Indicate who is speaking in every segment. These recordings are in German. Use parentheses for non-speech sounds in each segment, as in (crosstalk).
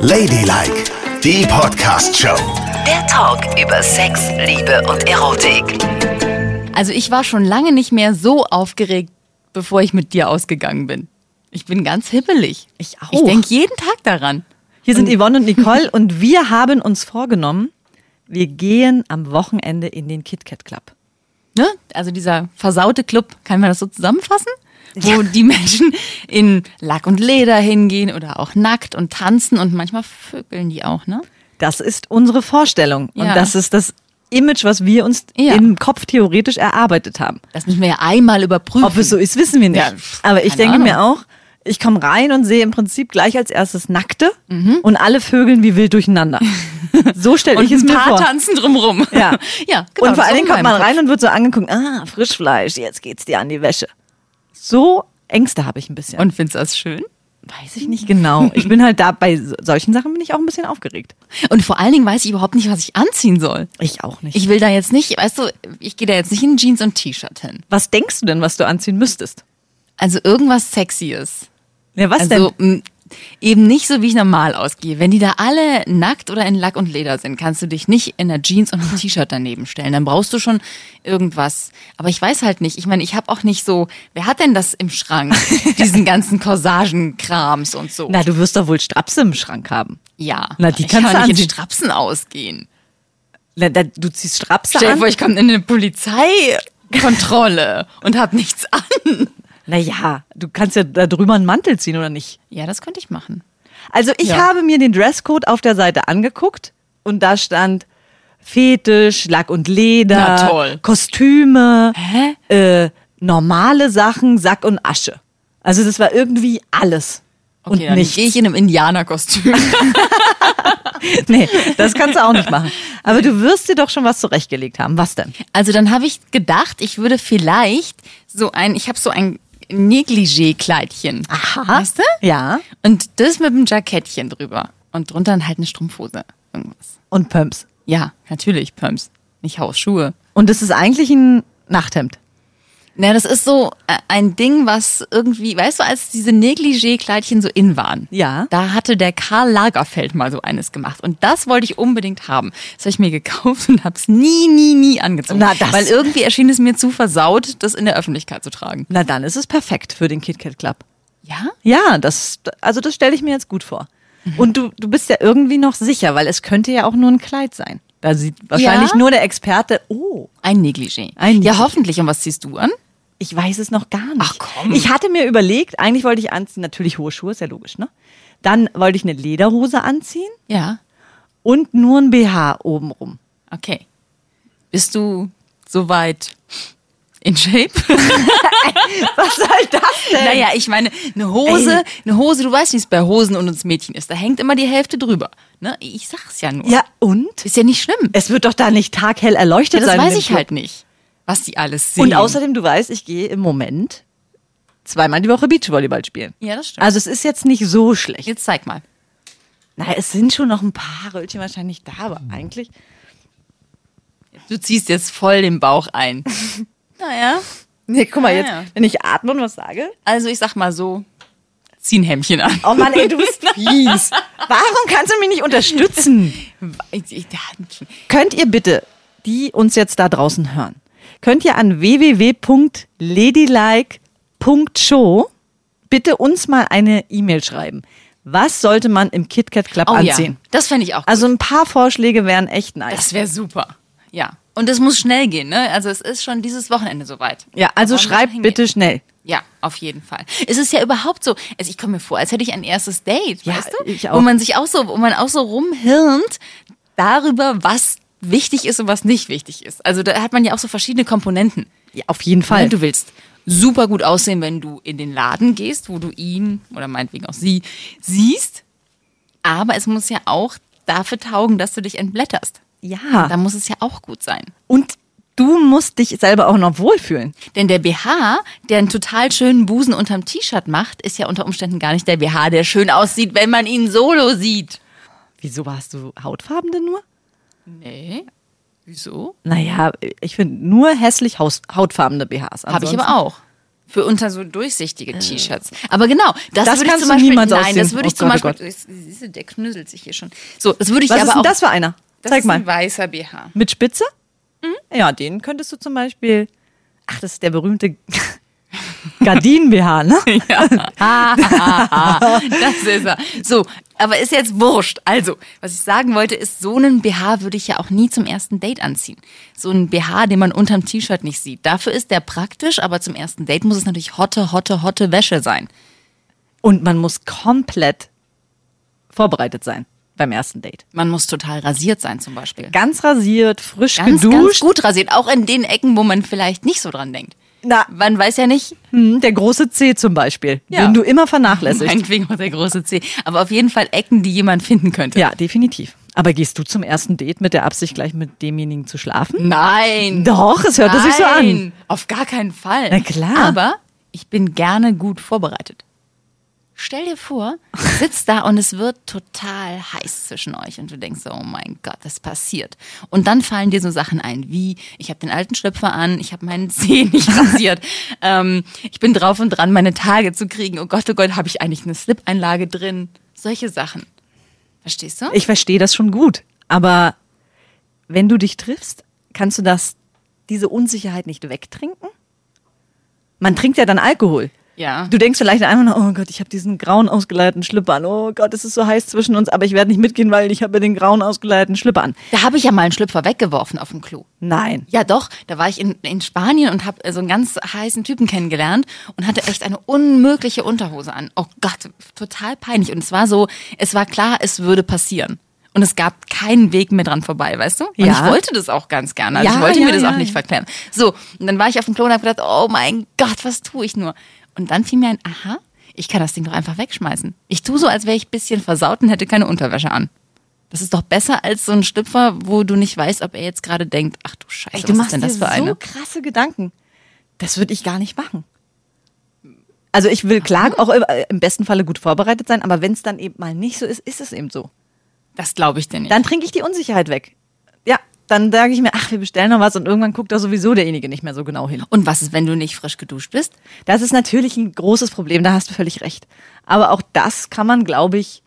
Speaker 1: Ladylike, die Podcast-Show.
Speaker 2: Der Talk über Sex, Liebe und Erotik.
Speaker 3: Also ich war schon lange nicht mehr so aufgeregt, bevor ich mit dir ausgegangen bin. Ich bin ganz hippelig.
Speaker 4: Ich auch.
Speaker 3: Ich denke jeden Tag daran.
Speaker 4: Hier sind Yvonne und Nicole (laughs) und wir haben uns vorgenommen, wir gehen am Wochenende in den KitKat Club.
Speaker 3: Ne? Also dieser versaute Club, kann man das so zusammenfassen? Wo die Menschen in Lack und Leder hingehen oder auch nackt und tanzen und manchmal vögeln die auch, ne?
Speaker 4: Das ist unsere Vorstellung und
Speaker 3: Ja.
Speaker 4: das ist das Image, was wir uns
Speaker 3: Ja.
Speaker 4: im Kopf theoretisch erarbeitet haben.
Speaker 3: Das müssen wir ja einmal überprüfen.
Speaker 4: Ob es so ist, wissen wir nicht.
Speaker 3: Ja,
Speaker 4: Aber ich denke mir
Speaker 3: Ahnung.
Speaker 4: auch, ich komme rein und sehe im Prinzip gleich als erstes Nackte
Speaker 3: Mhm.
Speaker 4: und alle Vögeln wie wild durcheinander. (laughs) So stelle
Speaker 3: und
Speaker 4: ich es
Speaker 3: ein
Speaker 4: mir
Speaker 3: paar
Speaker 4: vor.
Speaker 3: tanzen drumrum.
Speaker 4: Ja. (laughs)
Speaker 3: ja genau,
Speaker 4: und vor allen Dingen kommt man rein und wird so angeguckt, ah, Frischfleisch, jetzt geht's dir an die Wäsche. So Ängste habe ich ein bisschen.
Speaker 3: Und findest du das schön?
Speaker 4: weiß ich nicht genau. Ich bin halt da, bei so- solchen Sachen bin ich auch ein bisschen aufgeregt.
Speaker 3: Und vor allen Dingen weiß ich überhaupt nicht, was ich anziehen soll.
Speaker 4: Ich auch nicht.
Speaker 3: Ich will da jetzt nicht, weißt du, ich gehe da jetzt nicht in Jeans und T-Shirt hin.
Speaker 4: was denkst du denn, was du anziehen müsstest?
Speaker 3: Also irgendwas Sexyes.
Speaker 4: Ja, was
Speaker 3: also
Speaker 4: denn?
Speaker 3: Eben nicht so, wie ich normal ausgehe. Wenn die da alle nackt oder in Lack und Leder sind, kannst du dich nicht in einer Jeans und einem T-Shirt daneben stellen. Dann brauchst du schon irgendwas. Aber ich weiß halt nicht. Ich meine, ich habe auch nicht so, wer hat denn das im Schrank? Diesen ganzen Corsagenkrams und so.
Speaker 4: Na, du wirst doch wohl Strapse im Schrank haben.
Speaker 3: ja.
Speaker 4: Na, die kannst
Speaker 3: kann
Speaker 4: du
Speaker 3: nicht in. Strapsen ausgehen.
Speaker 4: Na, da, du ziehst Strapse
Speaker 3: Stell dir
Speaker 4: an.
Speaker 3: vor, ich komme in eine Polizeikontrolle und habe nichts an.
Speaker 4: Naja, du kannst ja da drüber einen Mantel ziehen, oder nicht?
Speaker 3: Ja, das könnte ich machen.
Speaker 4: Also ich
Speaker 3: Ja.
Speaker 4: habe mir den Dresscode auf der Seite angeguckt und da stand Fetisch, Lack und Leder. Kostüme? Äh, normale Sachen, Sack und Asche. Also das war irgendwie alles.
Speaker 3: Okay,
Speaker 4: und
Speaker 3: dann
Speaker 4: nichts.
Speaker 3: gehe ich in einem Indianerkostüm. (laughs)
Speaker 4: Nee, das kannst du auch nicht machen. Aber du wirst dir doch schon was zurechtgelegt haben. Was denn?
Speaker 3: Also dann habe ich gedacht, ich würde vielleicht so ein, ich habe so ein Negligé-Kleidchen. Weißt du?
Speaker 4: Ja.
Speaker 3: Und das mit einem Jackettchen drüber. Und drunter dann halt eine Strumpfhose. Irgendwas.
Speaker 4: Und Pumps.
Speaker 3: Ja, natürlich, Pumps. Nicht Hausschuhe.
Speaker 4: Und das ist eigentlich ein Nachthemd.
Speaker 3: Na, das ist so äh, ein Ding, was irgendwie, weißt du, als diese Negligé-Kleidchen so in waren.
Speaker 4: Ja.
Speaker 3: Da hatte der Karl Lagerfeld mal so eines gemacht. Und das wollte ich unbedingt haben. Das habe ich mir gekauft und habe es nie, nie, nie angezogen.
Speaker 4: Na, das-
Speaker 3: Weil irgendwie erschien es mir zu versaut, das in der Öffentlichkeit zu tragen.
Speaker 4: Na dann ist es perfekt für den KitKat Club.
Speaker 3: Ja?
Speaker 4: Ja, das, also das stelle ich mir jetzt gut vor. Und du, du bist ja irgendwie noch sicher, weil es könnte ja auch nur ein Kleid sein. Da sieht wahrscheinlich
Speaker 3: Ja.
Speaker 4: nur der Experte, oh,
Speaker 3: Ein Negligé.
Speaker 4: Ein
Speaker 3: Ja,
Speaker 4: Negligé.
Speaker 3: hoffentlich. Und was ziehst du an?
Speaker 4: Ich weiß es noch gar nicht.
Speaker 3: Ach, komm.
Speaker 4: Ich hatte mir überlegt, eigentlich wollte ich anziehen, natürlich hohe Schuhe, ist ja logisch, ne? Dann wollte ich eine Lederhose anziehen
Speaker 3: Ja.
Speaker 4: und nur ein BH obenrum.
Speaker 3: Okay. Bist du soweit in Shape? (laughs) (laughs)
Speaker 4: Was soll das denn?
Speaker 3: naja, ich meine, eine Hose, eine Hose, du weißt, wie es bei Hosen und uns Mädchen ist. Da hängt immer die Hälfte drüber. Ne? Ich sag's ja nur.
Speaker 4: Ja, und?
Speaker 3: Ist ja nicht schlimm.
Speaker 4: Es wird doch da nicht taghell erleuchtet
Speaker 3: Ja, das
Speaker 4: sein. in
Speaker 3: weiß ich
Speaker 4: Club.
Speaker 3: halt nicht, was die alles sehen.
Speaker 4: Und außerdem, du weißt, ich gehe im Moment zweimal die Woche Beachvolleyball spielen.
Speaker 3: Ja, das stimmt.
Speaker 4: Also es ist jetzt nicht so schlecht.
Speaker 3: Jetzt zeig mal.
Speaker 4: Na, es sind schon noch ein paar Röllchen wahrscheinlich da, aber eigentlich.
Speaker 3: Du ziehst jetzt voll den Bauch ein. (laughs) naja.
Speaker 4: Nee, guck mal, jetzt, wenn ich atme und was sage.
Speaker 3: Also ich sag mal so, zieh ein Hemdchen an.
Speaker 4: Oh Mann, ey, du bist (laughs) fies. Warum kannst du mich nicht unterstützen? Könnt ihr bitte, die uns jetzt da draußen hören, könnt ihr an www.ladylike.show bitte uns mal eine E-Mail schreiben. Was sollte man im KitKat Club
Speaker 3: oh
Speaker 4: anziehen?
Speaker 3: ja, das fände ich auch gut.
Speaker 4: Also ein paar Vorschläge wären echt nice.
Speaker 3: Das wäre super. Ja. Und es muss schnell gehen, ne? Also es ist schon dieses Wochenende soweit.
Speaker 4: ja, also schreibt bitte schnell.
Speaker 3: Ja, auf jeden Fall. Es ist ja überhaupt so, also ich komme mir vor, als hätte ich ein erstes Date,
Speaker 4: Ja,
Speaker 3: weißt du?
Speaker 4: ich auch.
Speaker 3: Wo man sich auch so, wo man auch so rumhirnt darüber, was wichtig ist und was nicht wichtig ist. Also da hat man ja auch so verschiedene Komponenten.
Speaker 4: Ja, auf jeden Fall.
Speaker 3: Ne? Du willst super gut aussehen, wenn du in den Laden gehst, wo du ihn oder meinetwegen auch sie siehst. Aber es muss ja auch dafür taugen, dass du dich entblätterst.
Speaker 4: ja.
Speaker 3: Da muss es ja auch gut sein.
Speaker 4: Und du musst dich selber auch noch wohlfühlen.
Speaker 3: Denn der BH, der einen total schönen Busen unterm T-Shirt macht, ist ja unter Umständen gar nicht der BH, der schön aussieht, wenn man ihn solo sieht.
Speaker 4: Wieso hast du Hautfarben denn nur?
Speaker 3: Nee. Wieso?
Speaker 4: Naja, ich finde nur hässlich Haus hautfarbene BHs.
Speaker 3: Habe ich aber auch. Für unter so durchsichtige T-Shirts. Aber genau, das,
Speaker 4: Das
Speaker 3: würde ich
Speaker 4: kannst
Speaker 3: zum
Speaker 4: du
Speaker 3: Beispiel.
Speaker 4: niemals
Speaker 3: nein,
Speaker 4: ausziehen.
Speaker 3: das würde ich
Speaker 4: Oh
Speaker 3: zum
Speaker 4: Gott, oh
Speaker 3: Beispiel. Siehst du, der knüsselt sich hier schon. So, das würde ich
Speaker 4: Was
Speaker 3: aber
Speaker 4: ist denn
Speaker 3: auch.
Speaker 4: das für einer?
Speaker 3: das
Speaker 4: Zeig
Speaker 3: ist
Speaker 4: mal.
Speaker 3: ein weißer BH.
Speaker 4: Mit Spitze?
Speaker 3: Mhm.
Speaker 4: Ja, den könntest du zum Beispiel. Ach, das ist der berühmte (laughs) Gardinen-BH, ne? (laughs) (laughs)
Speaker 3: Das ist er. So, aber ist jetzt wurscht. Also, was ich sagen wollte, ist, so einen BH würde ich ja auch nie zum ersten Date anziehen. So einen BH, den man unterm T-Shirt nicht sieht. Dafür ist der praktisch, aber zum ersten Date muss es natürlich hotte, hotte, hotte Wäsche sein.
Speaker 4: Und man muss komplett vorbereitet sein beim ersten Date.
Speaker 3: Man muss total rasiert sein, zum Beispiel.
Speaker 4: Ganz rasiert, frisch
Speaker 3: Ganz,
Speaker 4: geduscht.
Speaker 3: ganz gut rasiert. Auch in den Ecken, wo man vielleicht nicht so dran denkt.
Speaker 4: Na,
Speaker 3: Man weiß ja nicht,
Speaker 4: hm, der große C zum Beispiel,
Speaker 3: Ja.
Speaker 4: den du immer vernachlässigst.
Speaker 3: meinetwegen auch der große C. Aber auf jeden Fall Ecken, die jemand finden könnte.
Speaker 4: Ja, definitiv. Aber gehst du zum ersten Date mit der Absicht, gleich mit demjenigen zu schlafen?
Speaker 3: Nein.
Speaker 4: Doch, es hörte sich so an.
Speaker 3: Nein, Auf gar keinen Fall.
Speaker 4: Na klar.
Speaker 3: Aber ich bin gerne gut vorbereitet. Stell dir vor, du sitzt da und es wird total heiß zwischen euch und du denkst so, oh mein Gott, das passiert. Und dann fallen dir so Sachen ein, wie ich habe den alten Schlüpfer an, ich habe meinen Zeh nicht (laughs) rasiert, ähm, ich bin drauf und dran, meine Tage zu kriegen. Oh Gott, oh Gott, habe ich eigentlich eine Slip-Einlage drin? Solche Sachen. Verstehst du?
Speaker 4: Ich verstehe das schon gut. Aber wenn du dich triffst, kannst du das, diese Unsicherheit nicht wegtrinken? Man trinkt ja dann Alkohol.
Speaker 3: Ja.
Speaker 4: Du denkst vielleicht einfach nur, oh Gott, ich habe diesen grauen ausgeleierten Schlüpper an. Oh Gott, es ist so heiß zwischen uns, aber ich werde nicht mitgehen, weil ich habe den grauen ausgeleierten Schlüpper an.
Speaker 3: Da habe ich ja mal einen Schlüpfer weggeworfen auf dem Klo.
Speaker 4: Nein.
Speaker 3: Ja, doch. Da war ich in, in Spanien und habe so einen ganz heißen Typen kennengelernt und hatte echt eine unmögliche Unterhose an. Oh Gott, total peinlich. Und es war so, es war klar, es würde passieren. Und es gab keinen Weg mehr dran vorbei, weißt du? Und
Speaker 4: Ja.
Speaker 3: ich wollte das auch ganz gerne. Also
Speaker 4: Ja,
Speaker 3: ich wollte
Speaker 4: ja,
Speaker 3: mir das auch nicht verklären. So, und dann war ich auf dem Klo und habe gedacht, oh mein Gott, was tue ich nur? Und dann fiel mir ein, aha, ich kann das Ding doch einfach wegschmeißen. Ich tue so, als wäre ich ein bisschen versaut und hätte keine Unterwäsche an. Das ist doch besser als so ein Schlüpfer, wo du nicht weißt, ob er jetzt gerade denkt, ach du Scheiße,
Speaker 4: Ey,
Speaker 3: was
Speaker 4: du
Speaker 3: ist
Speaker 4: machst
Speaker 3: denn das für eine?
Speaker 4: so krasse Gedanken. Das würde ich gar nicht machen. Also ich will klar auch im besten Falle gut vorbereitet sein, aber wenn es dann eben mal nicht so ist, ist es eben so.
Speaker 3: Das glaube ich dir nicht.
Speaker 4: Dann trinke ich die Unsicherheit weg. Ja, dann sage ich mir, ach, wir bestellen noch was und irgendwann guckt da sowieso derjenige nicht mehr so genau hin.
Speaker 3: Und was ist, wenn du nicht frisch geduscht bist?
Speaker 4: Das ist natürlich ein großes Problem, da hast du völlig recht. Aber auch das kann man, glaube ich,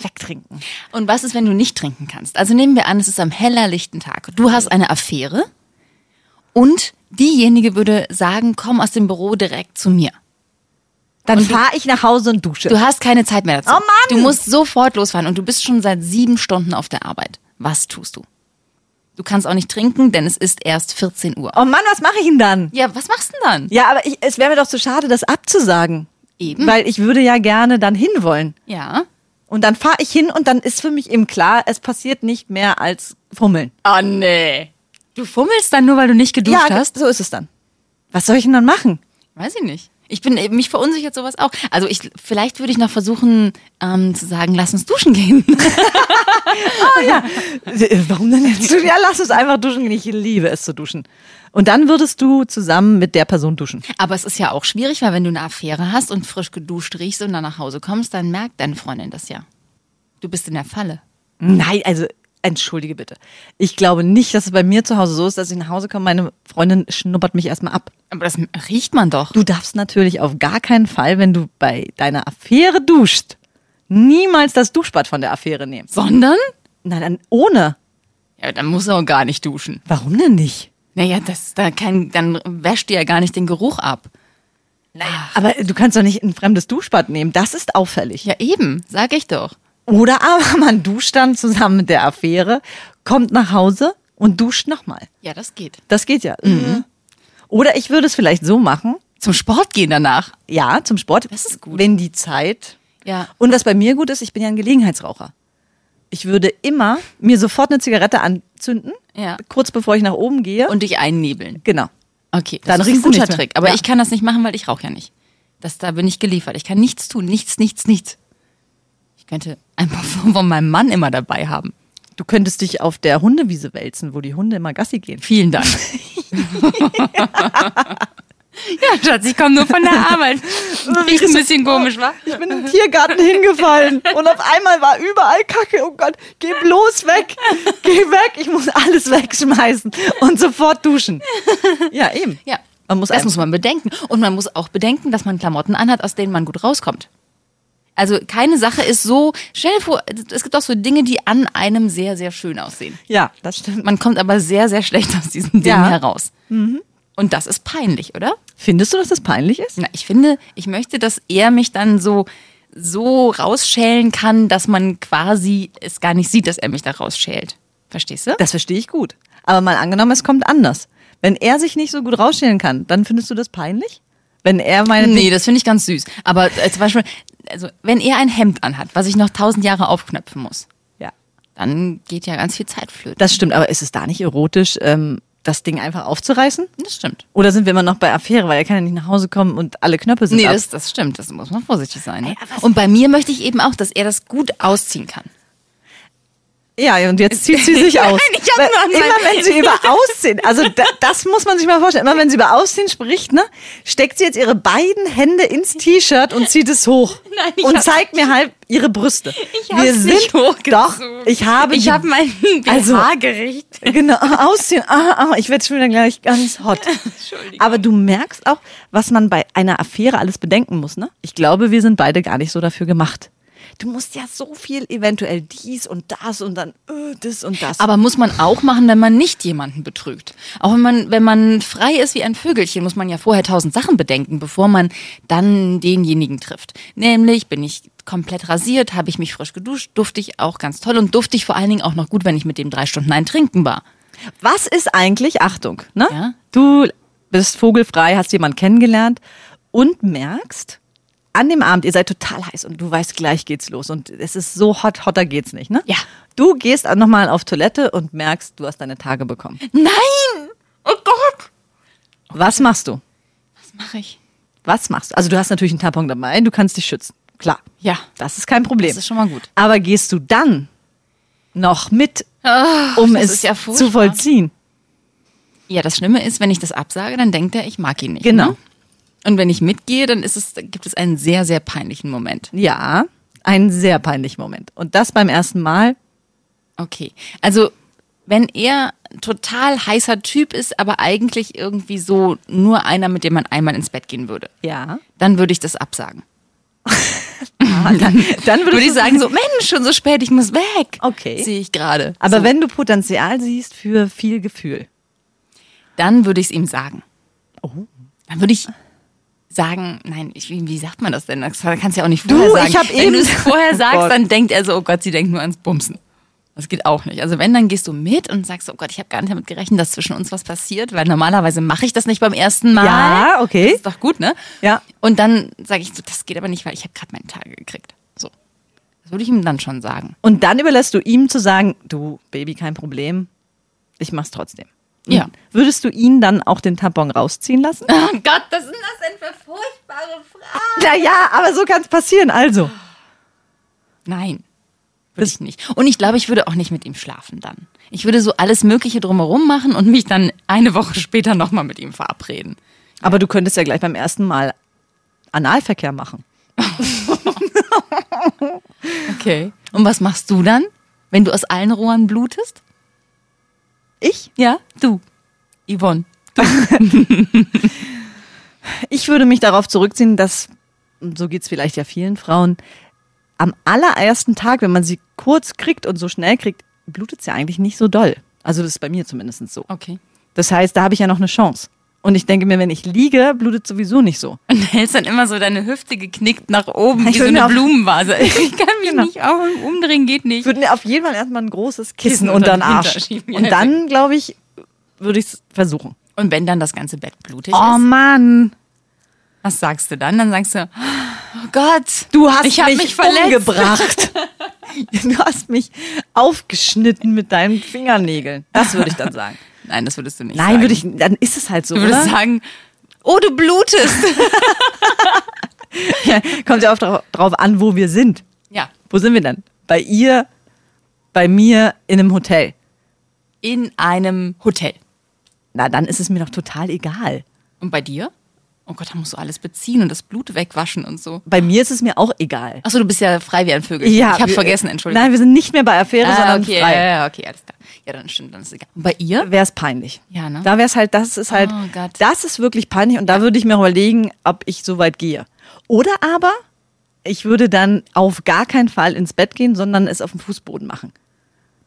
Speaker 4: wegtrinken.
Speaker 3: Und was ist, wenn du nicht trinken kannst? Also nehmen wir an, es ist am hellerlichten Tag. Du hast eine Affäre und diejenige würde sagen, komm aus dem Büro direkt zu mir.
Speaker 4: Dann fahre ich nach Hause und dusche.
Speaker 3: Du hast keine Zeit mehr dazu.
Speaker 4: Oh Mann!
Speaker 3: Du musst sofort losfahren und du bist schon seit sieben Stunden auf der Arbeit. Was tust du? Du kannst auch nicht trinken, denn es ist erst 14 Uhr.
Speaker 4: oh Mann, was mache ich denn dann?
Speaker 3: Ja, was machst du denn dann?
Speaker 4: Ja, aber ich, es wäre mir doch zu schade, das abzusagen.
Speaker 3: Eben.
Speaker 4: Weil ich würde ja gerne dann hinwollen.
Speaker 3: Ja.
Speaker 4: Und dann fahre ich hin und dann ist für mich eben klar, es passiert nicht mehr als Fummeln.
Speaker 3: Oh nee. Du fummelst dann nur, weil du nicht geduscht
Speaker 4: ja,
Speaker 3: hast?
Speaker 4: so ist es dann. Was soll ich denn dann machen?
Speaker 3: Weiß ich nicht. Ich bin, mich verunsichert sowas auch. Also ich, vielleicht würde ich noch versuchen ähm, zu sagen, lass uns duschen gehen. (laughs)
Speaker 4: Äh, Warum denn jetzt? Ja, lass uns einfach duschen gehen. Ich liebe es zu duschen. Und dann würdest du zusammen mit der Person duschen.
Speaker 3: Aber es ist ja auch schwierig, weil wenn du eine Affäre hast und frisch geduscht riechst und dann nach Hause kommst, dann merkt deine Freundin das ja. Du bist in der Falle.
Speaker 4: Nein, also entschuldige bitte. Ich glaube nicht, dass es bei mir zu Hause so ist, dass ich nach Hause komme, meine Freundin schnuppert mich erstmal ab.
Speaker 3: Aber das riecht man doch.
Speaker 4: Du darfst natürlich auf gar keinen Fall, wenn du bei deiner Affäre duschst, niemals das Duschbad von der Affäre nehmen.
Speaker 3: Sondern?
Speaker 4: Nein, dann ohne.
Speaker 3: Ja, dann muss er auch gar nicht duschen.
Speaker 4: Warum denn nicht?
Speaker 3: Naja, das, da kein, dann wäscht dir ja gar nicht den Geruch ab.
Speaker 4: Aber du kannst doch nicht ein fremdes Duschbad nehmen. Das ist auffällig.
Speaker 3: Ja, eben, sag ich doch.
Speaker 4: Oder aber (laughs) man duscht dann zusammen mit der Affäre, kommt nach Hause und duscht nochmal.
Speaker 3: Ja, das geht.
Speaker 4: Das geht ja. Mhm. Oder ich würde es vielleicht so machen,
Speaker 3: Zum Sport gehen danach.
Speaker 4: ja, zum Sport.
Speaker 3: Das ist gut.
Speaker 4: Wenn die Zeit.
Speaker 3: Ja.
Speaker 4: Und was bei mir gut ist, ich bin ja ein Gelegenheitsraucher. Ich würde immer mir sofort eine Zigarette anzünden,
Speaker 3: Ja.
Speaker 4: kurz bevor ich nach oben gehe.
Speaker 3: Und dich einnebeln.
Speaker 4: genau.
Speaker 3: Okay, das
Speaker 4: Dann
Speaker 3: ist ein guter. Trick. Aber
Speaker 4: Ja.
Speaker 3: ich kann das nicht machen, weil ich rauche ja nicht. Das, da bin ich geliefert. Ich kann nichts tun. Nichts, nichts, nichts. Ich könnte ein Parfum (laughs) von meinem Mann immer dabei haben.
Speaker 4: Du könntest dich auf der Hundewiese wälzen, wo die Hunde immer Gassi gehen.
Speaker 3: Vielen Dank. (laughs) ja, Schatz, ich komme nur von der Arbeit. Riecht ein bisschen komisch, wa?
Speaker 4: Ich bin im Tiergarten hingefallen und auf einmal war überall Kacke. Oh Gott, geh bloß weg. Geh weg. Ich muss alles wegschmeißen und sofort duschen. Ja, eben.
Speaker 3: Ja,
Speaker 4: Man muss
Speaker 3: das muss man bedenken. Und man muss auch bedenken, dass man Klamotten anhat, aus denen man gut rauskommt. Also keine Sache ist so, stell dir vor, es gibt auch so Dinge, die an einem sehr, sehr schön aussehen.
Speaker 4: Ja, das stimmt.
Speaker 3: Man kommt aber sehr, sehr schlecht aus diesen Dingen
Speaker 4: Ja.
Speaker 3: heraus. Und das ist peinlich, oder?
Speaker 4: Findest du, dass das peinlich ist?
Speaker 3: Na, ich finde, ich möchte, dass er mich dann so, so rausschälen kann, dass man quasi es gar nicht sieht, dass er mich da rausschält. Verstehst du?
Speaker 4: Das verstehe ich gut. Aber mal angenommen, es kommt anders. Wenn er sich nicht so gut rausstellen kann, dann findest du das peinlich? Wenn er meine
Speaker 3: Nee, das finde ich ganz süß. Aber äh, zum Beispiel, also wenn er ein Hemd anhat, was ich noch tausend Jahre aufknöpfen muss,
Speaker 4: Ja.
Speaker 3: dann geht ja ganz viel Zeit flöten.
Speaker 4: Das stimmt, aber ist es da nicht erotisch, ähm, das Ding einfach aufzureißen?
Speaker 3: Das stimmt.
Speaker 4: Oder sind wir immer noch bei Affäre, weil er kann ja nicht nach Hause kommen und alle Knöpfe sind
Speaker 3: Nee,
Speaker 4: ab.
Speaker 3: das, das stimmt. Das muss man vorsichtig sein. Ne? Und bei mir möchte ich eben auch, dass er das gut ausziehen kann.
Speaker 4: Ja, und jetzt zieht sie sich (laughs) aus.
Speaker 3: Nein, ich hab nur
Speaker 4: Immer
Speaker 3: mein-
Speaker 4: wenn sie über Aussehen, also da, das muss man sich mal vorstellen, immer wenn sie über Aussehen spricht, ne, steckt sie jetzt ihre beiden Hände ins T-Shirt und zieht es hoch. (laughs)
Speaker 3: Nein, ich
Speaker 4: und zeigt mir halb ihre Brüste.
Speaker 3: Ich hab's nicht hochgezogen.
Speaker 4: Doch, ich habe
Speaker 3: Ich habe meinen (laughs) BH
Speaker 4: Also-
Speaker 3: gerichtet.
Speaker 4: Genau, aussehen. Ah, ah, ich werde schon wieder gleich ganz hot. Aber du merkst auch, was man bei einer Affäre alles bedenken muss, ne? Ich glaube, wir sind beide gar nicht so dafür gemacht. Du musst ja so viel eventuell dies und das und dann äh, das und das.
Speaker 3: Aber muss man auch machen, wenn man nicht jemanden betrügt. Auch wenn man, wenn man frei ist wie ein Vögelchen, muss man ja vorher tausend Sachen bedenken, bevor man dann denjenigen trifft. Nämlich bin ich komplett rasiert, habe ich mich frisch geduscht, duftig auch ganz toll und duftig vor allen Dingen auch noch gut, wenn ich mit dem drei Stunden ein Trinken war.
Speaker 4: Was ist eigentlich, Achtung, ne?
Speaker 3: Ja.
Speaker 4: Du bist vogelfrei, hast jemanden kennengelernt und merkst, an dem Abend, ihr seid total heiß und du weißt, gleich geht's los und es ist so hot, hotter geht's nicht, ne?
Speaker 3: Ja.
Speaker 4: Du gehst nochmal auf Toilette und merkst, du hast deine Tage bekommen.
Speaker 3: Nein! Oh Gott!
Speaker 4: Was machst du?
Speaker 3: Was mache ich?
Speaker 4: Was machst du? Also du hast natürlich einen Tampon dabei, du kannst dich schützen. Klar.
Speaker 3: Ja.
Speaker 4: Das ist kein Problem.
Speaker 3: Das ist schon mal gut.
Speaker 4: Aber gehst du dann noch mit, um
Speaker 3: das
Speaker 4: es
Speaker 3: ja
Speaker 4: zu vollziehen?
Speaker 3: Ja, das Schlimme ist, wenn ich das absage, dann denkt er, ich mag ihn nicht.
Speaker 4: Genau.
Speaker 3: Ne? Und wenn ich mitgehe, dann ist es, gibt es einen sehr, sehr peinlichen Moment.
Speaker 4: Ja, ein sehr peinlicher Moment. Und das beim ersten Mal.
Speaker 3: Okay. Also, wenn er total heißer Typ ist, aber eigentlich irgendwie so nur einer, mit dem man einmal ins Bett gehen würde,
Speaker 4: Ja.
Speaker 3: dann würde ich das absagen. (laughs)
Speaker 4: dann, dann
Speaker 3: Würde
Speaker 4: würdest
Speaker 3: ich sagen, so, Mensch, schon so spät, ich muss weg.
Speaker 4: Okay.
Speaker 3: Sehe ich gerade.
Speaker 4: Aber
Speaker 3: so,
Speaker 4: wenn du Potenzial siehst für viel Gefühl.
Speaker 3: Dann würde ich es ihm sagen.
Speaker 4: Oh.
Speaker 3: Dann würde ich sagen, nein, ich, wie, sagt man das denn? Das kannst du ja auch nicht vorher
Speaker 4: Du,
Speaker 3: sagen.
Speaker 4: ich hab
Speaker 3: Wenn
Speaker 4: eben-
Speaker 3: du es vorher
Speaker 4: Oh
Speaker 3: sagst,
Speaker 4: Gott.
Speaker 3: dann denkt er so, oh Gott, sie denkt nur ans Bumsen. Das geht auch nicht. Also wenn, dann gehst du mit und sagst, oh Gott, ich habe gar nicht damit gerechnet, dass zwischen uns was passiert, weil normalerweise mache ich das nicht beim ersten Mal.
Speaker 4: Ja, okay.
Speaker 3: Das ist doch gut, ne?
Speaker 4: Ja.
Speaker 3: Und dann sage ich so, das geht aber nicht, weil ich habe gerade meine Tage gekriegt. So. Das würde ich ihm dann schon sagen.
Speaker 4: Und dann überlässt du ihm zu sagen, du Baby, kein Problem. Ich mach's trotzdem.
Speaker 3: Ja.
Speaker 4: Und Würdest du ihn dann auch den Tampon rausziehen lassen? (laughs)
Speaker 3: Oh Gott, was sind das denn für furchtbare Fragen?
Speaker 4: Naja, aber so kann's passieren. Also.
Speaker 3: Nein, würde ich nicht. Und ich glaube, ich würde auch nicht mit ihm schlafen dann. Ich würde so alles Mögliche drumherum machen und mich dann eine Woche später nochmal mit ihm verabreden.
Speaker 4: Aber du könntest ja gleich beim ersten Mal Analverkehr machen. (laughs)
Speaker 3: Okay. Und was machst du dann, wenn du aus allen Rohren blutest?
Speaker 4: Ich?
Speaker 3: Ja, du. Yvonne. (laughs)
Speaker 4: Ich würde mich darauf zurückziehen, dass, so geht's vielleicht ja vielen Frauen, am allerersten Tag, wenn man sie kurz kriegt und so schnell kriegt, blutet's ja eigentlich nicht so doll. Also das ist bei mir zumindest so.
Speaker 3: Okay.
Speaker 4: Das heißt, da habe ich ja noch eine Chance. Und ich denke mir, wenn ich liege, blutet sowieso nicht so.
Speaker 3: Und hältst dann immer so deine Hüfte geknickt nach oben,
Speaker 4: Ich
Speaker 3: wie so eine Blumenvase. (laughs) Ich kann mich
Speaker 4: Genau.
Speaker 3: nicht auch umdrehen, geht
Speaker 4: Ich
Speaker 3: nicht.
Speaker 4: würde mir auf jeden Fall erstmal ein großes Kissen,
Speaker 3: Kissen
Speaker 4: unter den Arsch. Und dann, glaube ich, würde ich es versuchen.
Speaker 3: Und wenn dann das ganze Bett blutig
Speaker 4: Oh
Speaker 3: ist,
Speaker 4: Mann,
Speaker 3: was sagst du dann? Dann sagst du, oh Gott,
Speaker 4: du hast
Speaker 3: ich hab
Speaker 4: mich,
Speaker 3: mich
Speaker 4: umgebracht. (laughs) du hast mich aufgeschnitten mit deinen Fingernägeln. Das würde ich dann sagen.
Speaker 3: Nein, das würdest du nicht
Speaker 4: Nein,
Speaker 3: sagen.
Speaker 4: würde ich, dann ist es halt so,
Speaker 3: Du würdest
Speaker 4: oder?
Speaker 3: sagen, oh, du blutest. (laughs)
Speaker 4: Ja, kommt ja auch drauf, drauf an, wo wir sind.
Speaker 3: ja,
Speaker 4: Wo sind wir denn? Bei ihr, bei mir in einem Hotel.
Speaker 3: in einem Hotel.
Speaker 4: Na, dann ist es mir doch total egal.
Speaker 3: Und bei dir? Oh Gott, da musst du alles beziehen und das Blut wegwaschen und so.
Speaker 4: Bei mir ist es mir auch egal.
Speaker 3: Achso, du bist ja frei wie ein Vögel. ich hab's
Speaker 4: wir-
Speaker 3: vergessen, Entschuldigung.
Speaker 4: Nein, wir sind nicht mehr bei Affäre,
Speaker 3: ah,
Speaker 4: sondern
Speaker 3: okay,
Speaker 4: frei.
Speaker 3: ja, ja, okay, alles klar. Ja, dann stimmt, dann ist es egal. Und bei ihr?
Speaker 4: Wäre es peinlich.
Speaker 3: Ja, ne?
Speaker 4: Da wäre es halt, das ist halt,
Speaker 3: Oh Gott.
Speaker 4: das ist wirklich peinlich und da würde ich mir überlegen, ob ich so weit gehe. Oder aber, ich würde dann auf gar keinen Fall ins Bett gehen, sondern es auf dem Fußboden machen.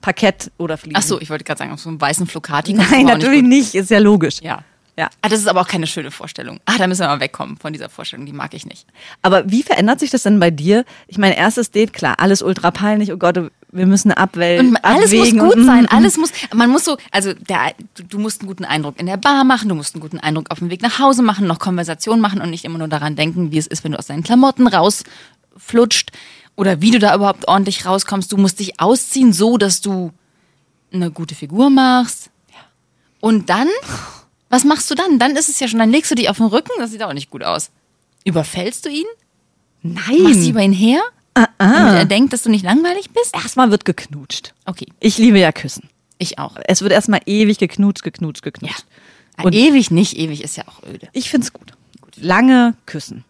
Speaker 4: Parkett oder Fliesen.
Speaker 3: Achso, ich wollte gerade sagen, auf so einem weißen du
Speaker 4: Nein, natürlich nicht, ist ja logisch.
Speaker 3: Ja.
Speaker 4: Ja.
Speaker 3: Ah, das ist aber auch keine schöne Vorstellung. Ah, da müssen wir mal wegkommen von dieser Vorstellung, die mag ich nicht.
Speaker 4: Aber wie verändert sich das denn bei dir? Ich meine, erstes Date, klar, alles ultra peinlich, oh Gott, wir müssen abwägen.
Speaker 3: Und alles
Speaker 4: abwägen
Speaker 3: muss gut sein,
Speaker 4: mm.
Speaker 3: alles muss, man muss so, also der, du, du musst einen guten Eindruck in der Bar machen, du musst einen guten Eindruck auf dem Weg nach Hause machen, noch Konversation machen und nicht immer nur daran denken, wie es ist, wenn du aus deinen Klamotten rausflutscht oder wie du da überhaupt ordentlich rauskommst. Du musst dich ausziehen, so dass du eine gute Figur machst. Und dann, (laughs) was machst du dann? Dann ist es ja schon, dann legst du dich auf den Rücken, das sieht auch nicht gut aus. Überfällst du ihn? Machst du
Speaker 4: Nein.
Speaker 3: über ihn her? Damit er denkt, dass du nicht langweilig bist?
Speaker 4: Erstmal wird geknutscht.
Speaker 3: Okay,
Speaker 4: Ich liebe ja Küssen.
Speaker 3: ich auch.
Speaker 4: Es wird erstmal ewig geknutscht, geknutscht, geknutscht.
Speaker 3: Ja,
Speaker 4: Und-
Speaker 3: ewig nicht, ewig ist ja auch öde.
Speaker 4: Ich find's gut. Lange küssen.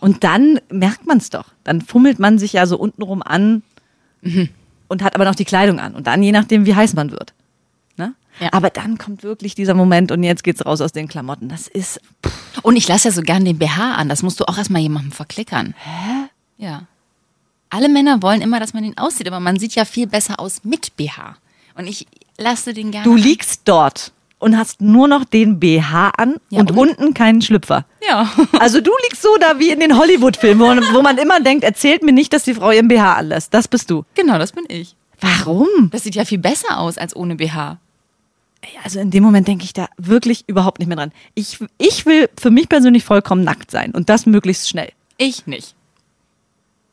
Speaker 4: Und dann merkt man's doch. Dann fummelt man sich ja so untenrum an
Speaker 3: Mhm.
Speaker 4: und hat aber noch die Kleidung an. Und dann je nachdem, wie heiß man wird.
Speaker 3: Ja.
Speaker 4: Aber dann kommt wirklich dieser Moment und jetzt geht's raus aus den Klamotten. Das ist.
Speaker 3: Und ich lasse ja so gern den BH an. Das musst du auch erstmal jemandem verklickern. Hä? Ja. Alle Männer wollen immer, dass man ihn aussieht, aber man sieht ja viel besser aus mit BH. Und ich lasse den gerne.
Speaker 4: Du liegst dort und hast nur noch den BH an
Speaker 3: Ja,
Speaker 4: und,
Speaker 3: und?
Speaker 4: unten keinen Schlüpfer.
Speaker 3: Ja. (laughs)
Speaker 4: Also du liegst so da wie in den Hollywood-Filmen, wo, man- wo man immer denkt, erzählt mir nicht, dass die Frau ihren BH anlässt. Das bist du.
Speaker 3: Genau, das bin ich.
Speaker 4: Warum?
Speaker 3: Das sieht ja viel besser aus als ohne BH.
Speaker 4: Also in dem Moment denke ich da wirklich überhaupt nicht mehr dran. Ich, ich will für mich persönlich vollkommen nackt sein und das möglichst schnell.
Speaker 3: Ich nicht.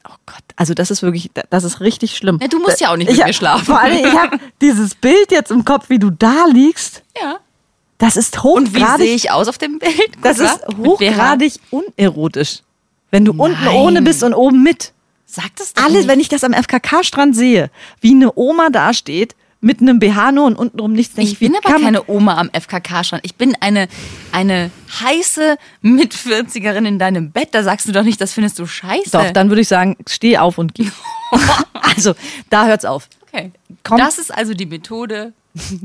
Speaker 4: Oh Gott, also das ist wirklich, das ist richtig schlimm.
Speaker 3: Ja, du musst ja auch nicht mit
Speaker 4: ich,
Speaker 3: mir schlafen.
Speaker 4: Vor allem, ich habe (laughs) dieses Bild jetzt im Kopf, wie du da liegst.
Speaker 3: Ja.
Speaker 4: Das ist
Speaker 3: Und wie
Speaker 4: hochgradig,
Speaker 3: sehe ich aus auf dem Bild?
Speaker 4: das ist hochgradig unerotisch. Wenn du unten
Speaker 3: Nein.
Speaker 4: ohne bist und oben mit.
Speaker 3: Sag das doch
Speaker 4: Alles,
Speaker 3: nicht.
Speaker 4: wenn ich das am FKK-Strand sehe, wie eine Oma dasteht, mit einem BH nur und untenrum nichts,
Speaker 3: Ich
Speaker 4: ich,
Speaker 3: bin aber keine Oma am FKK-Strand. Ich bin eine, eine heiße Mit-40erin in deinem Bett. Da sagst du doch nicht, das findest du scheiße.
Speaker 4: Doch, dann würde ich sagen, steh auf und geh. (laughs) also, da hört's auf.
Speaker 3: Okay.
Speaker 4: Komm.
Speaker 3: Das ist also die Methode,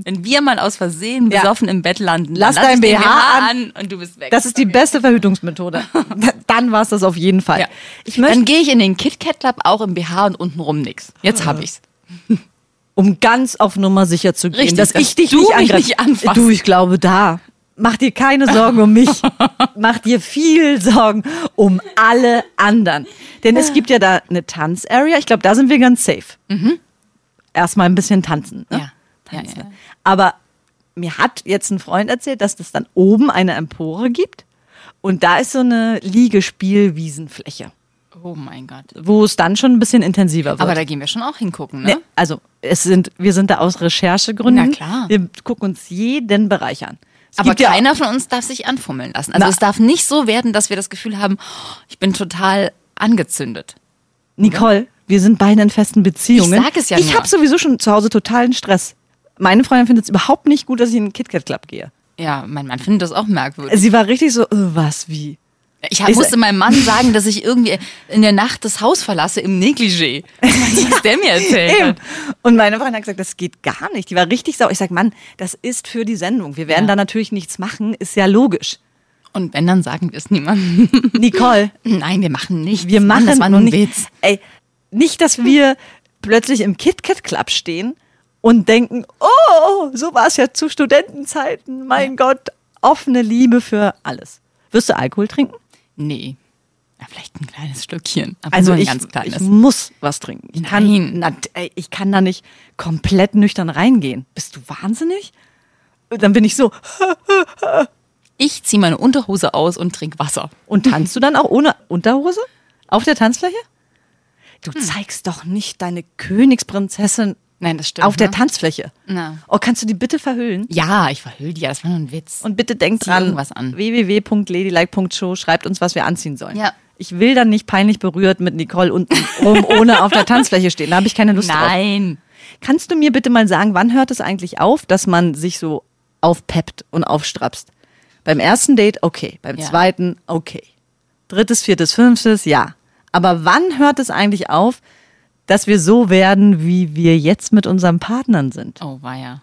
Speaker 3: wenn wir mal aus Versehen
Speaker 4: Ja.
Speaker 3: besoffen im Bett landen.
Speaker 4: Lass
Speaker 3: lass
Speaker 4: dein
Speaker 3: den
Speaker 4: BH
Speaker 3: an und du bist weg.
Speaker 4: Das ist die beste Verhütungsmethode. Dann war es das auf jeden Fall.
Speaker 3: ja. Dann gehe ich in den KitKat Club auch im BH und untenrum nix. Jetzt hab ich's. (laughs)
Speaker 4: um ganz auf Nummer sicher zu gehen,
Speaker 3: Richtig,
Speaker 4: dass
Speaker 3: dass
Speaker 4: ich dich nicht angreife.
Speaker 3: nicht anfasst.
Speaker 4: Du, ich glaube da. Mach dir keine Sorgen um mich. (laughs) Mach dir viel Sorgen um alle anderen. Denn es gibt ja da eine Tanzarea. Ich glaube, da sind wir ganz safe. Erstmal ein bisschen tanzen. Ne?
Speaker 3: Mhm. Ja.
Speaker 4: Tanzen.
Speaker 3: ja, ja.
Speaker 4: Aber mir hat jetzt ein Freund erzählt, dass es dann oben eine Empore gibt. Und da ist so eine Liegespielwiesenfläche,
Speaker 3: Oh mein Gott.
Speaker 4: wo es dann schon ein bisschen intensiver wird.
Speaker 3: Aber da gehen wir schon auch hingucken, ne?
Speaker 4: Ne, also es sind, wir sind da aus Recherchegründen.
Speaker 3: Na klar.
Speaker 4: Wir gucken uns jeden Bereich an. Es
Speaker 3: Aber
Speaker 4: gibt ja
Speaker 3: keiner von uns darf sich anfummeln lassen. Also
Speaker 4: Na.
Speaker 3: es darf nicht so werden, dass wir das Gefühl haben, ich bin total angezündet.
Speaker 4: Nicole, wir sind beide in festen Beziehungen.
Speaker 3: Ich sag es ja
Speaker 4: Ich habe sowieso schon zu Hause totalen Stress. Meine Freundin findet es überhaupt nicht gut, dass ich in den KitKat Club gehe.
Speaker 3: Ja, mein Mann findet das auch merkwürdig.
Speaker 4: Sie war richtig so, äh, was, wie?
Speaker 3: Ich hab, musste meinem Mann sagen, dass ich irgendwie in der Nacht das Haus verlasse im Negligé. Was der mir erzählt hat.
Speaker 4: Und meine Freundin hat gesagt, das geht gar nicht. Die war richtig sauer. Ich sag, Mann, das ist für die Sendung. Wir werden
Speaker 3: Ja.
Speaker 4: da natürlich nichts machen, ist ja logisch.
Speaker 3: Und wenn, dann sagen wir es niemandem. (laughs)
Speaker 4: Nicole,
Speaker 3: Nein, wir machen nichts.
Speaker 4: wir machen
Speaker 3: Mann, das war nur ein
Speaker 4: nicht,
Speaker 3: Witz.
Speaker 4: Ey, nicht, dass wir plötzlich im KitKat Club stehen und denken, oh, so war es ja zu Studentenzeiten. Mein Gott, offene Liebe für alles. Wirst du Alkohol trinken?
Speaker 3: Nee. Ja, vielleicht ein kleines Stückchen. Aber
Speaker 4: Also
Speaker 3: ein
Speaker 4: ich,
Speaker 3: ganz kleines.
Speaker 4: ich muss was trinken. Ich kann,
Speaker 3: Nein.
Speaker 4: na, ich kann da nicht komplett nüchtern reingehen. Bist du wahnsinnig? Dann bin ich so. (laughs)
Speaker 3: Ich ziehe meine Unterhose aus und trinke Wasser.
Speaker 4: Und tanzt du dann auch ohne Unterhose? Auf der Tanzfläche? Du
Speaker 3: Hm.
Speaker 4: zeigst doch nicht deine Königsprinzessin
Speaker 3: Nein, das stimmt.
Speaker 4: auf der
Speaker 3: ne?
Speaker 4: Tanzfläche.
Speaker 3: Na.
Speaker 4: Oh, kannst du die bitte verhüllen?
Speaker 3: Ja, ich verhüll die, ja, das war nur ein Witz.
Speaker 4: Und bitte denkt
Speaker 3: Zieh
Speaker 4: dran,
Speaker 3: an.
Speaker 4: www.ladylike.show, schreibt uns, was wir anziehen sollen.
Speaker 3: Ja.
Speaker 4: Ich will dann nicht peinlich berührt mit Nicole unten rum ohne auf der Tanzfläche stehen. Da habe ich keine Lust drauf.
Speaker 3: Nein.
Speaker 4: Kannst du mir bitte mal sagen, wann hört es eigentlich auf, dass man sich so aufpeppt und aufstrapst? Beim ersten Date, okay. Beim
Speaker 3: Ja.
Speaker 4: zweiten, okay. Drittes, viertes, fünftes, ja. Aber wann hört es eigentlich auf, dass wir so werden, wie wir jetzt mit unseren Partnern sind?
Speaker 3: Oh, war ja.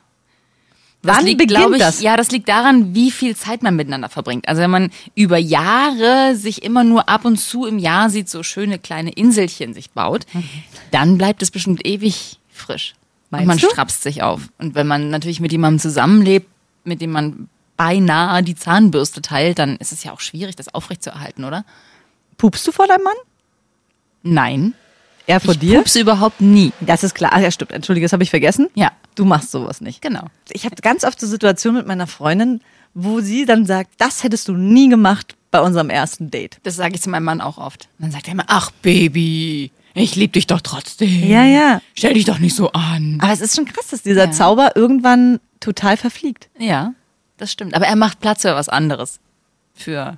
Speaker 4: Wann beginnt
Speaker 3: glaub ich,
Speaker 4: das?
Speaker 3: Ja, das liegt daran, wie viel Zeit man miteinander verbringt. Also wenn man über Jahre sich immer nur ab und zu im Jahr sieht, so schöne kleine Inselchen sich baut,
Speaker 4: Mhm.
Speaker 3: dann bleibt es bestimmt ewig frisch.
Speaker 4: Meinst
Speaker 3: und man
Speaker 4: du?
Speaker 3: strapst sich auf. Und wenn man natürlich mit jemandem zusammenlebt, mit dem man beinahe die Zahnbürste teilt, dann ist es ja auch schwierig, das aufrechtzuerhalten, oder?
Speaker 4: Pupst du vor deinem Mann?
Speaker 3: Nein.
Speaker 4: Er vor
Speaker 3: ich
Speaker 4: dir?
Speaker 3: pupse überhaupt nie.
Speaker 4: Das ist klar. Ach ja, stimmt. Entschuldige, das habe ich vergessen.
Speaker 3: Ja.
Speaker 4: Du machst sowas nicht.
Speaker 3: Genau.
Speaker 4: Ich habe ganz oft so Situationen mit meiner Freundin, wo sie dann sagt, das hättest du nie gemacht bei unserem ersten Date.
Speaker 3: Das sage ich zu meinem Mann auch oft. Dann sagt er immer, ach Baby, ich liebe dich doch trotzdem.
Speaker 4: Ja, ja.
Speaker 3: Stell dich doch nicht so an.
Speaker 4: Aber es ist schon krass, dass dieser
Speaker 3: Ja.
Speaker 4: Zauber irgendwann total verfliegt.
Speaker 3: Ja, das stimmt. Aber er macht Platz für was anderes. Für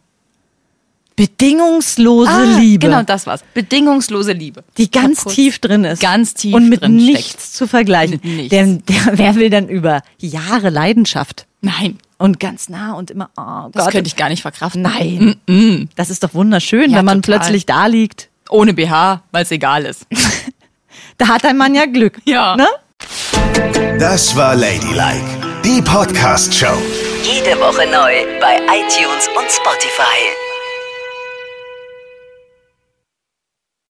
Speaker 4: Bedingungslose Liebe.
Speaker 3: Genau, das war's. Bedingungslose Liebe.
Speaker 4: die ganz tief drin ist.
Speaker 3: Ganz tief
Speaker 4: Und mit
Speaker 3: drin
Speaker 4: nichts
Speaker 3: steckt.
Speaker 4: zu vergleichen.
Speaker 3: Mit nichts.
Speaker 4: Denn der, (laughs) wer will denn über Jahre Leidenschaft
Speaker 3: Nein,
Speaker 4: und ganz nah und immer, oh
Speaker 3: das
Speaker 4: Gott.
Speaker 3: könnte ich gar nicht verkraften.
Speaker 4: Nein. Das ist doch wunderschön,
Speaker 3: Ja,
Speaker 4: wenn man
Speaker 3: total.
Speaker 4: plötzlich da liegt.
Speaker 3: Ohne BH, weil es egal ist. (laughs)
Speaker 4: Da hat ein Mann ja Glück.
Speaker 3: Ja.
Speaker 4: Ne?
Speaker 1: Das war Ladylike, die Podcast-Show.
Speaker 2: Jede Woche neu bei iTunes und Spotify.